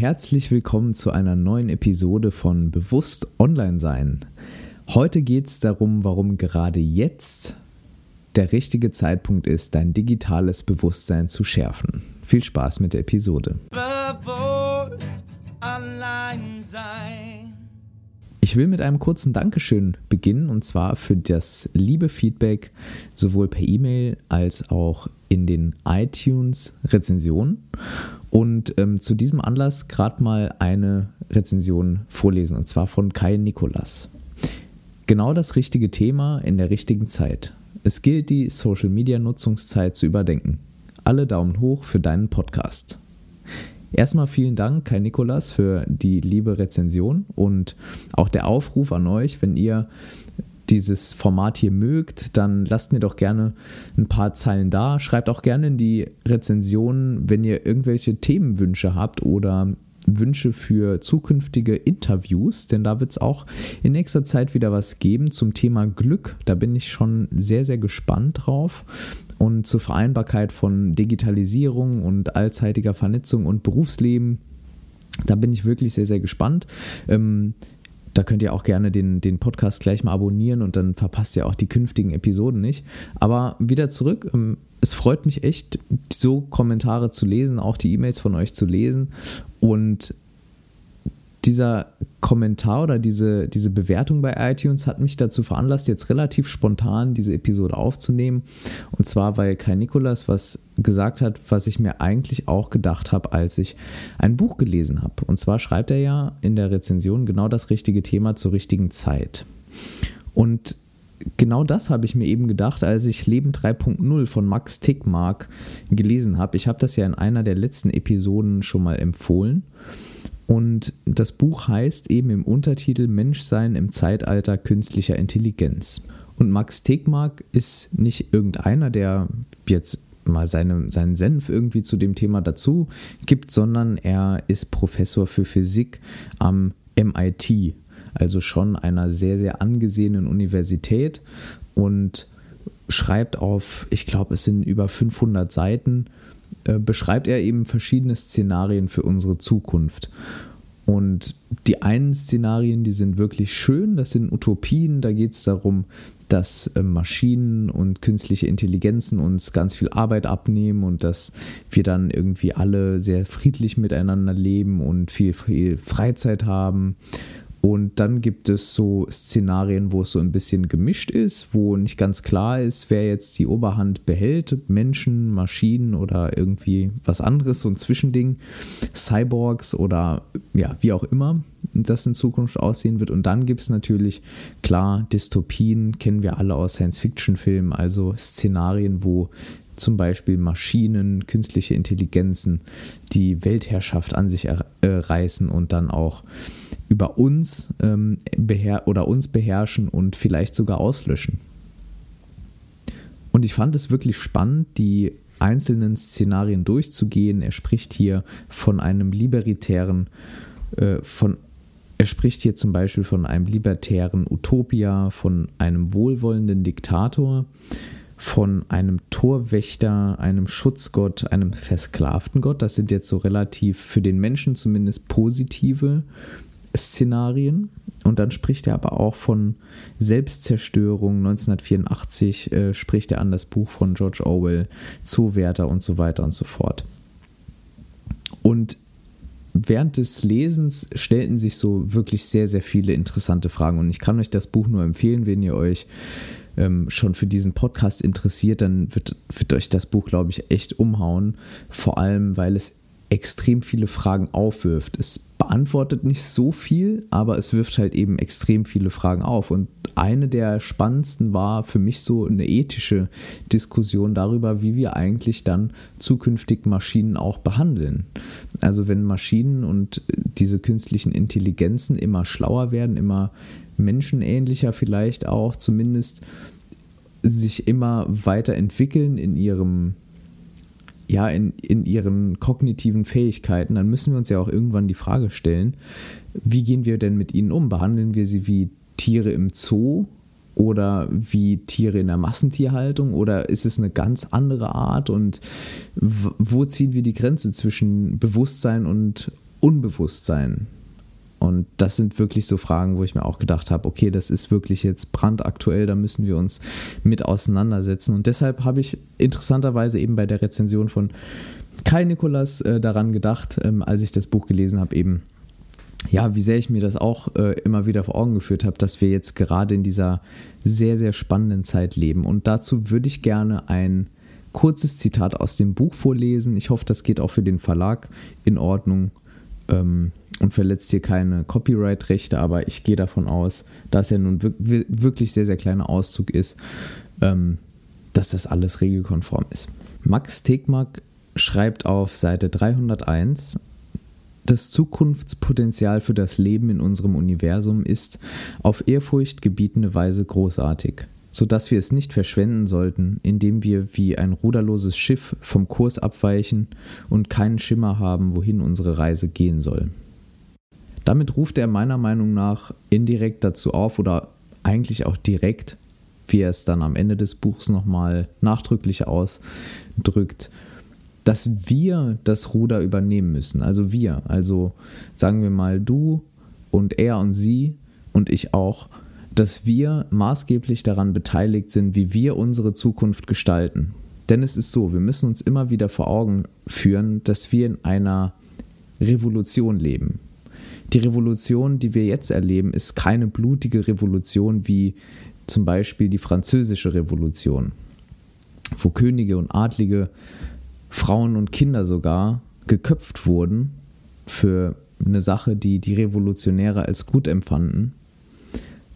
herzlich willkommen zu einer neuen Episode von Bewusst Online Sein. Heute geht es darum, warum gerade jetzt der richtige Zeitpunkt ist, dein digitales Bewusstsein zu schärfen. Viel Spaß mit der Episode. Bewusst Online Sein. Ich will mit einem kurzen Dankeschön beginnen und zwar für das liebe Feedback sowohl per E-Mail als auch in den iTunes-Rezensionen. Und ähm, zu diesem Anlass gerade mal eine Rezension vorlesen, und zwar von Kai Nikolas. Genau das richtige Thema in der richtigen Zeit. Es gilt, die Social-Media-Nutzungszeit zu überdenken. Alle Daumen hoch für deinen Podcast. Erstmal vielen Dank, Kai Nikolas, für die liebe Rezension und auch der Aufruf an euch, wenn ihr dieses Format hier mögt, dann lasst mir doch gerne ein paar Zeilen da. Schreibt auch gerne in die Rezensionen, wenn ihr irgendwelche Themenwünsche habt oder Wünsche für zukünftige Interviews, denn da wird es auch in nächster Zeit wieder was geben zum Thema Glück. Da bin ich schon sehr, sehr gespannt drauf. Und zur Vereinbarkeit von Digitalisierung und allzeitiger Vernetzung und Berufsleben. Da bin ich wirklich sehr, sehr gespannt. Ähm, da könnt ihr auch gerne den, den Podcast gleich mal abonnieren und dann verpasst ihr auch die künftigen Episoden nicht. Aber wieder zurück. Ähm, es freut mich echt, so Kommentare zu lesen, auch die E-Mails von euch zu lesen. Und dieser Kommentar oder diese, diese Bewertung bei iTunes hat mich dazu veranlasst, jetzt relativ spontan diese Episode aufzunehmen. Und zwar, weil Kai Nikolas was gesagt hat, was ich mir eigentlich auch gedacht habe, als ich ein Buch gelesen habe. Und zwar schreibt er ja in der Rezension genau das richtige Thema zur richtigen Zeit. Und genau das habe ich mir eben gedacht, als ich Leben 3.0 von Max Tickmark gelesen habe. Ich habe das ja in einer der letzten Episoden schon mal empfohlen. Und das Buch heißt eben im Untertitel Menschsein im Zeitalter künstlicher Intelligenz. Und Max Tegmark ist nicht irgendeiner, der jetzt mal seine, seinen Senf irgendwie zu dem Thema dazu gibt, sondern er ist Professor für Physik am MIT, also schon einer sehr, sehr angesehenen Universität und schreibt auf, ich glaube, es sind über 500 Seiten äh, beschreibt er eben verschiedene Szenarien für unsere Zukunft. Und die einen Szenarien, die sind wirklich schön, das sind Utopien, da geht es darum, dass äh, Maschinen und künstliche Intelligenzen uns ganz viel Arbeit abnehmen und dass wir dann irgendwie alle sehr friedlich miteinander leben und viel, viel Freizeit haben und dann gibt es so Szenarien, wo es so ein bisschen gemischt ist, wo nicht ganz klar ist, wer jetzt die Oberhand behält. Menschen, Maschinen oder irgendwie was anderes, so ein Zwischending. Cyborgs oder ja, wie auch immer das in Zukunft aussehen wird. Und dann gibt es natürlich, klar, Dystopien, kennen wir alle aus Science-Fiction-Filmen, also Szenarien, wo zum Beispiel Maschinen, künstliche Intelligenzen die Weltherrschaft an sich reißen und dann auch über uns ähm, beher oder uns beherrschen und vielleicht sogar auslöschen. Und ich fand es wirklich spannend, die einzelnen Szenarien durchzugehen. Er spricht hier von einem libertären, äh, von er spricht hier zum Beispiel von einem libertären Utopia, von einem wohlwollenden Diktator, von einem Torwächter, einem Schutzgott, einem versklavten Gott. Das sind jetzt so relativ für den Menschen zumindest positive Szenarien. Und dann spricht er aber auch von Selbstzerstörung. 1984 äh, spricht er an das Buch von George Orwell, Zuwärter und so weiter und so fort. Und während des Lesens stellten sich so wirklich sehr, sehr viele interessante Fragen. Und ich kann euch das Buch nur empfehlen, wenn ihr euch ähm, schon für diesen Podcast interessiert, dann wird, wird euch das Buch, glaube ich, echt umhauen. Vor allem, weil es extrem viele Fragen aufwirft. Es beantwortet nicht so viel, aber es wirft halt eben extrem viele Fragen auf. Und eine der spannendsten war für mich so eine ethische Diskussion darüber, wie wir eigentlich dann zukünftig Maschinen auch behandeln. Also wenn Maschinen und diese künstlichen Intelligenzen immer schlauer werden, immer menschenähnlicher vielleicht auch, zumindest sich immer weiterentwickeln in ihrem ja, in, in ihren kognitiven Fähigkeiten, dann müssen wir uns ja auch irgendwann die Frage stellen, wie gehen wir denn mit ihnen um? Behandeln wir sie wie Tiere im Zoo oder wie Tiere in der Massentierhaltung oder ist es eine ganz andere Art und wo ziehen wir die Grenze zwischen Bewusstsein und Unbewusstsein. Und das sind wirklich so Fragen, wo ich mir auch gedacht habe, okay, das ist wirklich jetzt brandaktuell, da müssen wir uns mit auseinandersetzen. Und deshalb habe ich interessanterweise eben bei der Rezension von Kai Nikolas äh, daran gedacht, ähm, als ich das Buch gelesen habe, eben, ja, wie sehr ich mir das auch äh, immer wieder vor Augen geführt habe, dass wir jetzt gerade in dieser sehr, sehr spannenden Zeit leben. Und dazu würde ich gerne ein kurzes Zitat aus dem Buch vorlesen. Ich hoffe, das geht auch für den Verlag in Ordnung ähm, und verletzt hier keine Copyright-Rechte, aber ich gehe davon aus, dass er nun wirklich sehr, sehr kleiner Auszug ist, ähm, dass das alles regelkonform ist. Max Tegmark schreibt auf Seite 301, das Zukunftspotenzial für das Leben in unserem Universum ist auf Ehrfurcht gebietende Weise großartig sodass wir es nicht verschwenden sollten, indem wir wie ein ruderloses Schiff vom Kurs abweichen und keinen Schimmer haben, wohin unsere Reise gehen soll. Damit ruft er meiner Meinung nach indirekt dazu auf oder eigentlich auch direkt, wie er es dann am Ende des Buchs nochmal nachdrücklich ausdrückt, dass wir das Ruder übernehmen müssen. Also wir, also sagen wir mal du und er und sie und ich auch dass wir maßgeblich daran beteiligt sind, wie wir unsere Zukunft gestalten. Denn es ist so, wir müssen uns immer wieder vor Augen führen, dass wir in einer Revolution leben. Die Revolution, die wir jetzt erleben, ist keine blutige Revolution wie zum Beispiel die französische Revolution, wo Könige und Adlige, Frauen und Kinder sogar geköpft wurden für eine Sache, die die Revolutionäre als gut empfanden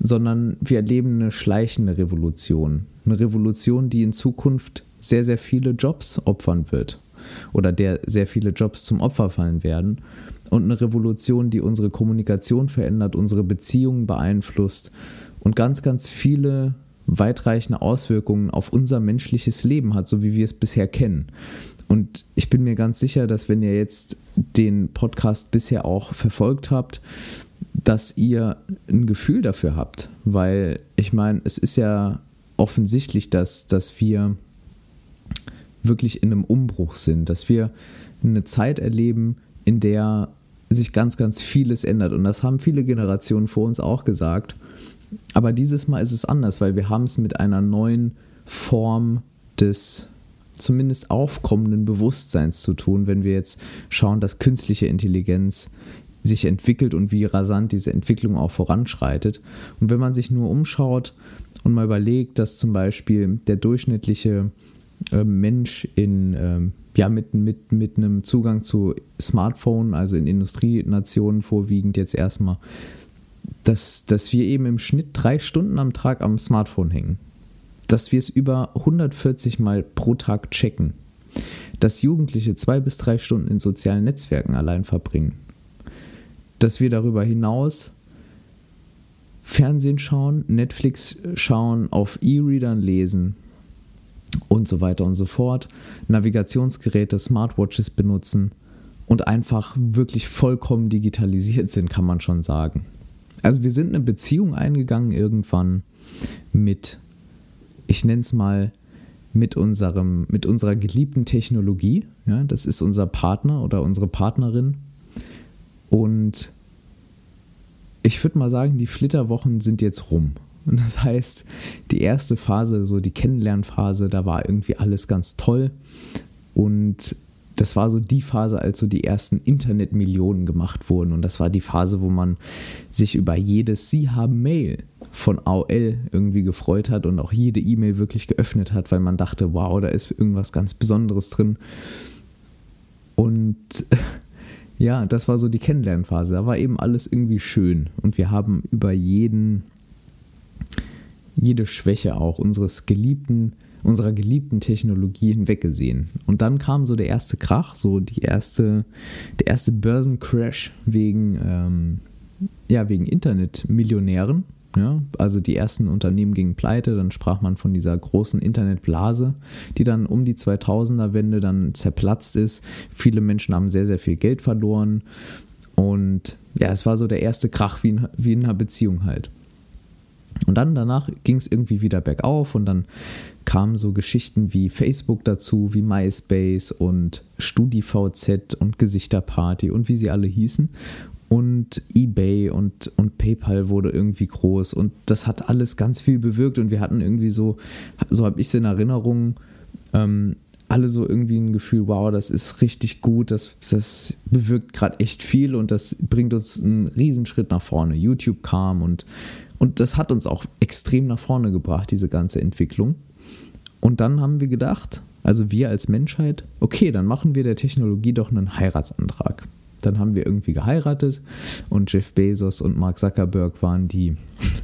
sondern wir erleben eine schleichende Revolution. Eine Revolution, die in Zukunft sehr, sehr viele Jobs opfern wird oder der sehr viele Jobs zum Opfer fallen werden. Und eine Revolution, die unsere Kommunikation verändert, unsere Beziehungen beeinflusst und ganz, ganz viele weitreichende Auswirkungen auf unser menschliches Leben hat, so wie wir es bisher kennen. Und ich bin mir ganz sicher, dass wenn ihr jetzt den Podcast bisher auch verfolgt habt, dass ihr ein Gefühl dafür habt. Weil ich meine, es ist ja offensichtlich, dass, dass wir wirklich in einem Umbruch sind, dass wir eine Zeit erleben, in der sich ganz, ganz vieles ändert. Und das haben viele Generationen vor uns auch gesagt. Aber dieses Mal ist es anders, weil wir haben es mit einer neuen Form des zumindest aufkommenden Bewusstseins zu tun, wenn wir jetzt schauen, dass künstliche Intelligenz sich entwickelt und wie rasant diese Entwicklung auch voranschreitet. Und wenn man sich nur umschaut und mal überlegt, dass zum Beispiel der durchschnittliche äh, Mensch in, äh, ja, mit, mit, mit einem Zugang zu Smartphone, also in Industrienationen vorwiegend jetzt erstmal, dass, dass wir eben im Schnitt drei Stunden am Tag am Smartphone hängen. Dass wir es über 140 Mal pro Tag checken. Dass Jugendliche zwei bis drei Stunden in sozialen Netzwerken allein verbringen dass wir darüber hinaus Fernsehen schauen, Netflix schauen, auf E-Readern lesen und so weiter und so fort, Navigationsgeräte, Smartwatches benutzen und einfach wirklich vollkommen digitalisiert sind, kann man schon sagen. Also wir sind eine Beziehung eingegangen irgendwann mit, ich nenne es mal, mit, unserem, mit unserer geliebten Technologie. Ja, das ist unser Partner oder unsere Partnerin. Und ich würde mal sagen, die Flitterwochen sind jetzt rum. Und das heißt, die erste Phase, so die Kennenlernphase, da war irgendwie alles ganz toll. Und das war so die Phase, als so die ersten Internetmillionen gemacht wurden. Und das war die Phase, wo man sich über jedes Sie haben Mail von AOL irgendwie gefreut hat und auch jede E-Mail wirklich geöffnet hat, weil man dachte, wow, da ist irgendwas ganz Besonderes drin. Und ja, das war so die Kennenlernphase. Da war eben alles irgendwie schön. Und wir haben über jeden, jede Schwäche auch unseres geliebten, unserer geliebten Technologie hinweggesehen. Und dann kam so der erste Krach, so die erste, der erste Börsencrash wegen, ähm, ja, wegen Internetmillionären. Ja, also die ersten Unternehmen gingen pleite, dann sprach man von dieser großen Internetblase, die dann um die 2000er-Wende dann zerplatzt ist. Viele Menschen haben sehr, sehr viel Geld verloren und ja, es war so der erste Krach wie in, wie in einer Beziehung halt. Und dann danach ging es irgendwie wieder bergauf und dann kamen so Geschichten wie Facebook dazu, wie MySpace und StudiVZ und Gesichterparty und wie sie alle hießen. Und eBay und, und PayPal wurde irgendwie groß und das hat alles ganz viel bewirkt und wir hatten irgendwie so, so habe ich es in Erinnerung, ähm, alle so irgendwie ein Gefühl, wow, das ist richtig gut, das, das bewirkt gerade echt viel und das bringt uns einen Riesenschritt nach vorne. YouTube kam und, und das hat uns auch extrem nach vorne gebracht, diese ganze Entwicklung. Und dann haben wir gedacht, also wir als Menschheit, okay, dann machen wir der Technologie doch einen Heiratsantrag. Dann haben wir irgendwie geheiratet und Jeff Bezos und Mark Zuckerberg waren die,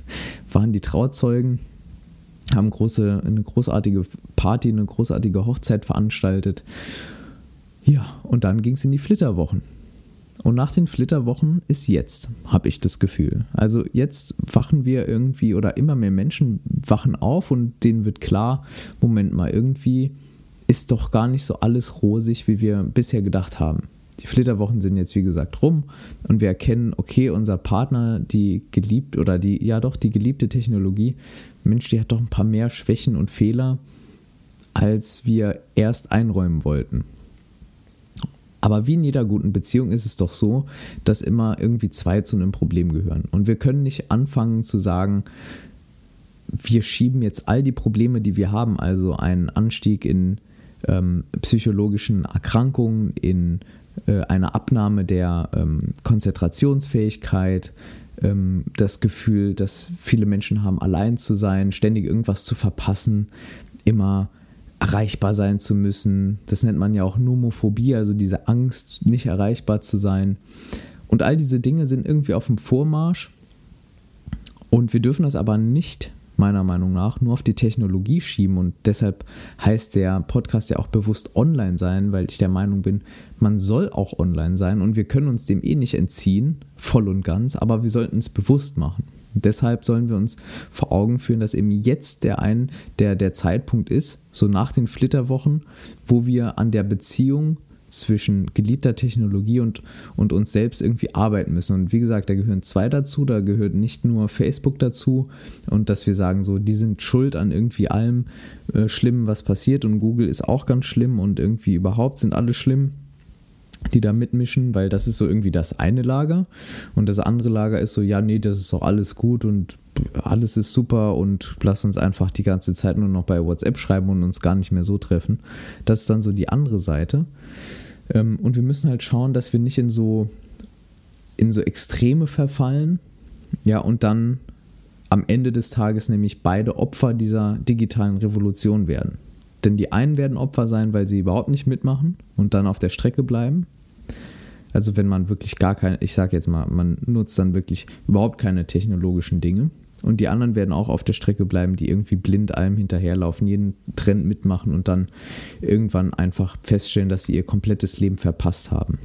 waren die Trauzeugen haben große, eine großartige Party, eine großartige Hochzeit veranstaltet. Ja, und dann ging es in die Flitterwochen. Und nach den Flitterwochen ist jetzt, habe ich das Gefühl. Also jetzt wachen wir irgendwie oder immer mehr Menschen wachen auf und denen wird klar, Moment mal, irgendwie ist doch gar nicht so alles rosig, wie wir bisher gedacht haben. Die Flitterwochen sind jetzt wie gesagt rum und wir erkennen, okay, unser Partner, die geliebt oder die, ja doch, die geliebte Technologie, Mensch, die hat doch ein paar mehr Schwächen und Fehler, als wir erst einräumen wollten. Aber wie in jeder guten Beziehung ist es doch so, dass immer irgendwie zwei zu einem Problem gehören. Und wir können nicht anfangen zu sagen, wir schieben jetzt all die Probleme, die wir haben, also einen Anstieg in ähm, psychologischen Erkrankungen, in äh, eine Abnahme der ähm, Konzentrationsfähigkeit, ähm, das Gefühl, dass viele Menschen haben, allein zu sein, ständig irgendwas zu verpassen, immer erreichbar sein zu müssen. Das nennt man ja auch Nomophobie, also diese Angst, nicht erreichbar zu sein. Und all diese Dinge sind irgendwie auf dem Vormarsch. Und wir dürfen das aber nicht meiner Meinung nach nur auf die Technologie schieben und deshalb heißt der Podcast ja auch bewusst online sein, weil ich der Meinung bin, man soll auch online sein und wir können uns dem eh nicht entziehen, voll und ganz, aber wir sollten es bewusst machen. Deshalb sollen wir uns vor Augen führen, dass eben jetzt der ein, der, der Zeitpunkt ist, so nach den Flitterwochen, wo wir an der Beziehung zwischen geliebter Technologie und, und uns selbst irgendwie arbeiten müssen. Und wie gesagt, da gehören zwei dazu, da gehört nicht nur Facebook dazu und dass wir sagen, so, die sind schuld an irgendwie allem äh, Schlimmen, was passiert und Google ist auch ganz schlimm und irgendwie überhaupt sind alle schlimm die da mitmischen, weil das ist so irgendwie das eine Lager und das andere Lager ist so, ja, nee, das ist doch alles gut und alles ist super und lass uns einfach die ganze Zeit nur noch bei WhatsApp schreiben und uns gar nicht mehr so treffen. Das ist dann so die andere Seite. Ähm, und wir müssen halt schauen, dass wir nicht in so, in so Extreme verfallen. Ja, und dann am Ende des Tages nämlich beide Opfer dieser digitalen Revolution werden. Denn die einen werden Opfer sein, weil sie überhaupt nicht mitmachen und dann auf der Strecke bleiben. Also wenn man wirklich gar keine, ich sage jetzt mal, man nutzt dann wirklich überhaupt keine technologischen Dinge. Und die anderen werden auch auf der Strecke bleiben, die irgendwie blind allem hinterherlaufen, jeden Trend mitmachen und dann irgendwann einfach feststellen, dass sie ihr komplettes Leben verpasst haben.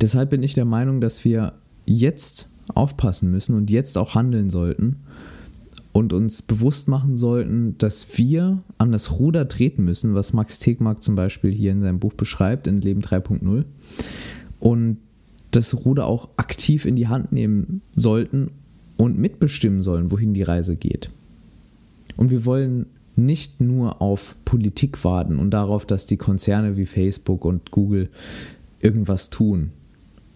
Deshalb bin ich der Meinung, dass wir jetzt aufpassen müssen und jetzt auch handeln sollten und uns bewusst machen sollten, dass wir an das Ruder treten müssen, was Max Tegmark zum Beispiel hier in seinem Buch beschreibt, in Leben 3.0. Und das Ruder auch aktiv in die Hand nehmen sollten und mitbestimmen sollen, wohin die Reise geht. Und wir wollen nicht nur auf Politik warten und darauf, dass die Konzerne wie Facebook und Google irgendwas tun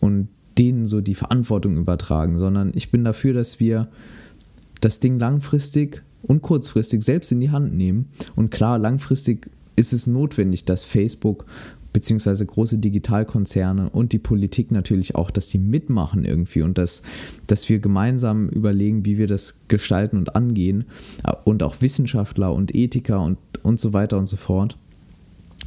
und denen so die Verantwortung übertragen, sondern ich bin dafür, dass wir das Ding langfristig und kurzfristig selbst in die Hand nehmen. Und klar, langfristig ist es notwendig, dass Facebook beziehungsweise große Digitalkonzerne und die Politik natürlich auch, dass die mitmachen irgendwie und dass, dass wir gemeinsam überlegen, wie wir das gestalten und angehen und auch Wissenschaftler und Ethiker und, und so weiter und so fort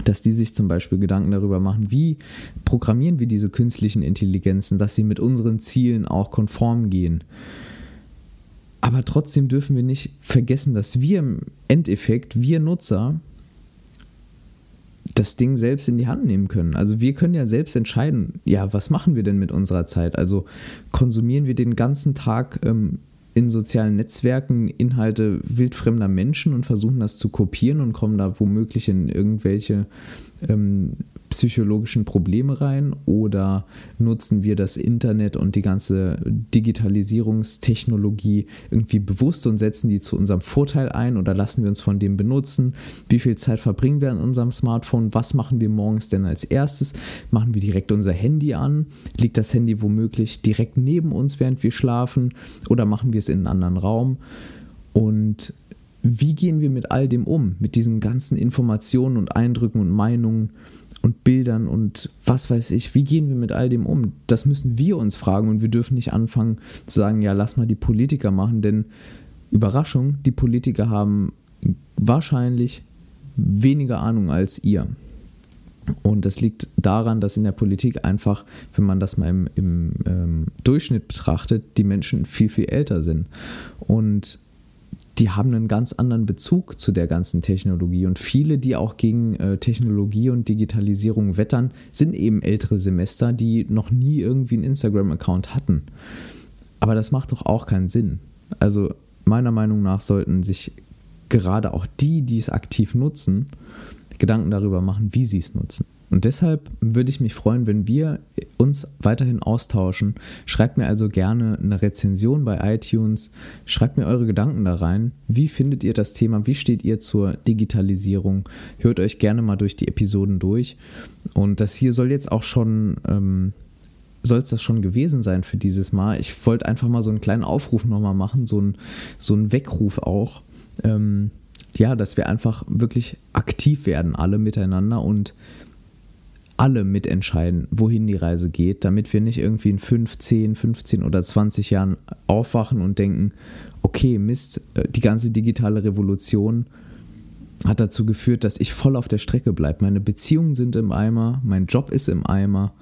dass die sich zum Beispiel Gedanken darüber machen, wie programmieren wir diese künstlichen Intelligenzen, dass sie mit unseren Zielen auch konform gehen. Aber trotzdem dürfen wir nicht vergessen, dass wir im Endeffekt, wir Nutzer, das Ding selbst in die Hand nehmen können. Also wir können ja selbst entscheiden, ja, was machen wir denn mit unserer Zeit? Also konsumieren wir den ganzen Tag ähm, in sozialen Netzwerken Inhalte wildfremder Menschen und versuchen das zu kopieren und kommen da womöglich in irgendwelche ähm, psychologischen Probleme rein oder nutzen wir das Internet und die ganze Digitalisierungstechnologie irgendwie bewusst und setzen die zu unserem Vorteil ein oder lassen wir uns von dem benutzen? Wie viel Zeit verbringen wir an unserem Smartphone? Was machen wir morgens denn als erstes? Machen wir direkt unser Handy an? Liegt das Handy womöglich direkt neben uns, während wir schlafen? Oder machen wir es in einen anderen Raum? Und wie gehen wir mit all dem um? Mit diesen ganzen Informationen und Eindrücken und Meinungen und Bildern und was weiß ich, wie gehen wir mit all dem um? Das müssen wir uns fragen und wir dürfen nicht anfangen zu sagen, ja, lass mal die Politiker machen, denn Überraschung, die Politiker haben wahrscheinlich weniger Ahnung als ihr. Und das liegt daran, dass in der Politik einfach, wenn man das mal im, im ähm, Durchschnitt betrachtet, die Menschen viel, viel älter sind. Und die haben einen ganz anderen Bezug zu der ganzen Technologie. Und viele, die auch gegen äh, Technologie und Digitalisierung wettern, sind eben ältere Semester, die noch nie irgendwie einen Instagram-Account hatten. Aber das macht doch auch keinen Sinn. Also meiner Meinung nach sollten sich gerade auch die, die es aktiv nutzen, Gedanken darüber machen, wie sie es nutzen. Und deshalb würde ich mich freuen, wenn wir uns weiterhin austauschen. Schreibt mir also gerne eine Rezension bei iTunes. Schreibt mir eure Gedanken da rein. Wie findet ihr das Thema? Wie steht ihr zur Digitalisierung? Hört euch gerne mal durch die Episoden durch. Und das hier soll jetzt auch schon. Ähm, soll es das schon gewesen sein für dieses Mal. Ich wollte einfach mal so einen kleinen Aufruf nochmal machen, so, ein, so einen Weckruf auch. Ähm, ja, dass wir einfach wirklich aktiv werden, alle miteinander und alle mitentscheiden, wohin die Reise geht, damit wir nicht irgendwie in 5, 10, 15 oder 20 Jahren aufwachen und denken, okay, Mist, äh, die ganze digitale Revolution hat dazu geführt, dass ich voll auf der Strecke bleibe. Meine Beziehungen sind im Eimer, mein Job ist im Eimer,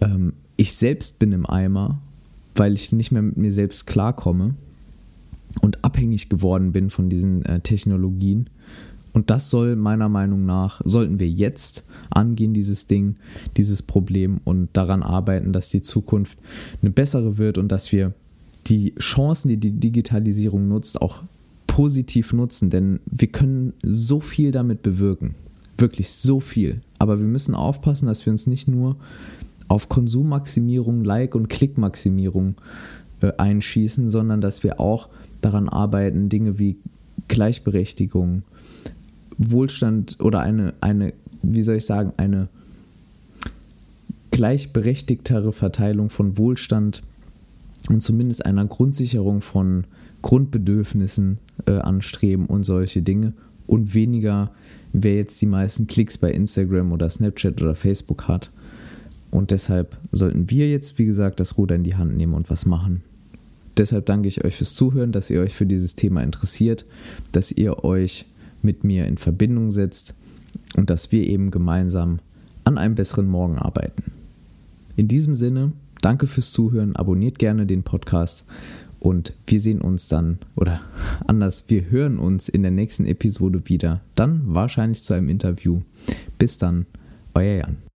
ähm, ich selbst bin im Eimer, weil ich nicht mehr mit mir selbst klarkomme und abhängig geworden bin von diesen äh, Technologien. Und das soll meiner Meinung nach, sollten wir jetzt angehen, dieses Ding, dieses Problem und daran arbeiten, dass die Zukunft eine bessere wird und dass wir die Chancen, die die Digitalisierung nutzt, auch positiv nutzen. Denn wir können so viel damit bewirken. Wirklich so viel. Aber wir müssen aufpassen, dass wir uns nicht nur auf Konsummaximierung, Like- und Klickmaximierung äh, einschießen, sondern dass wir auch daran arbeiten, Dinge wie Gleichberechtigung, Wohlstand oder eine, eine, wie soll ich sagen, eine gleichberechtigtere Verteilung von Wohlstand und zumindest einer Grundsicherung von Grundbedürfnissen äh, anstreben und solche Dinge und weniger, wer jetzt die meisten Klicks bei Instagram oder Snapchat oder Facebook hat. Und deshalb sollten wir jetzt, wie gesagt, das Ruder in die Hand nehmen und was machen. Deshalb danke ich euch fürs Zuhören, dass ihr euch für dieses Thema interessiert, dass ihr euch mit mir in Verbindung setzt und dass wir eben gemeinsam an einem besseren Morgen arbeiten. In diesem Sinne, danke fürs Zuhören, abonniert gerne den Podcast und wir sehen uns dann, oder anders, wir hören uns in der nächsten Episode wieder, dann wahrscheinlich zu einem Interview. Bis dann, euer Jan.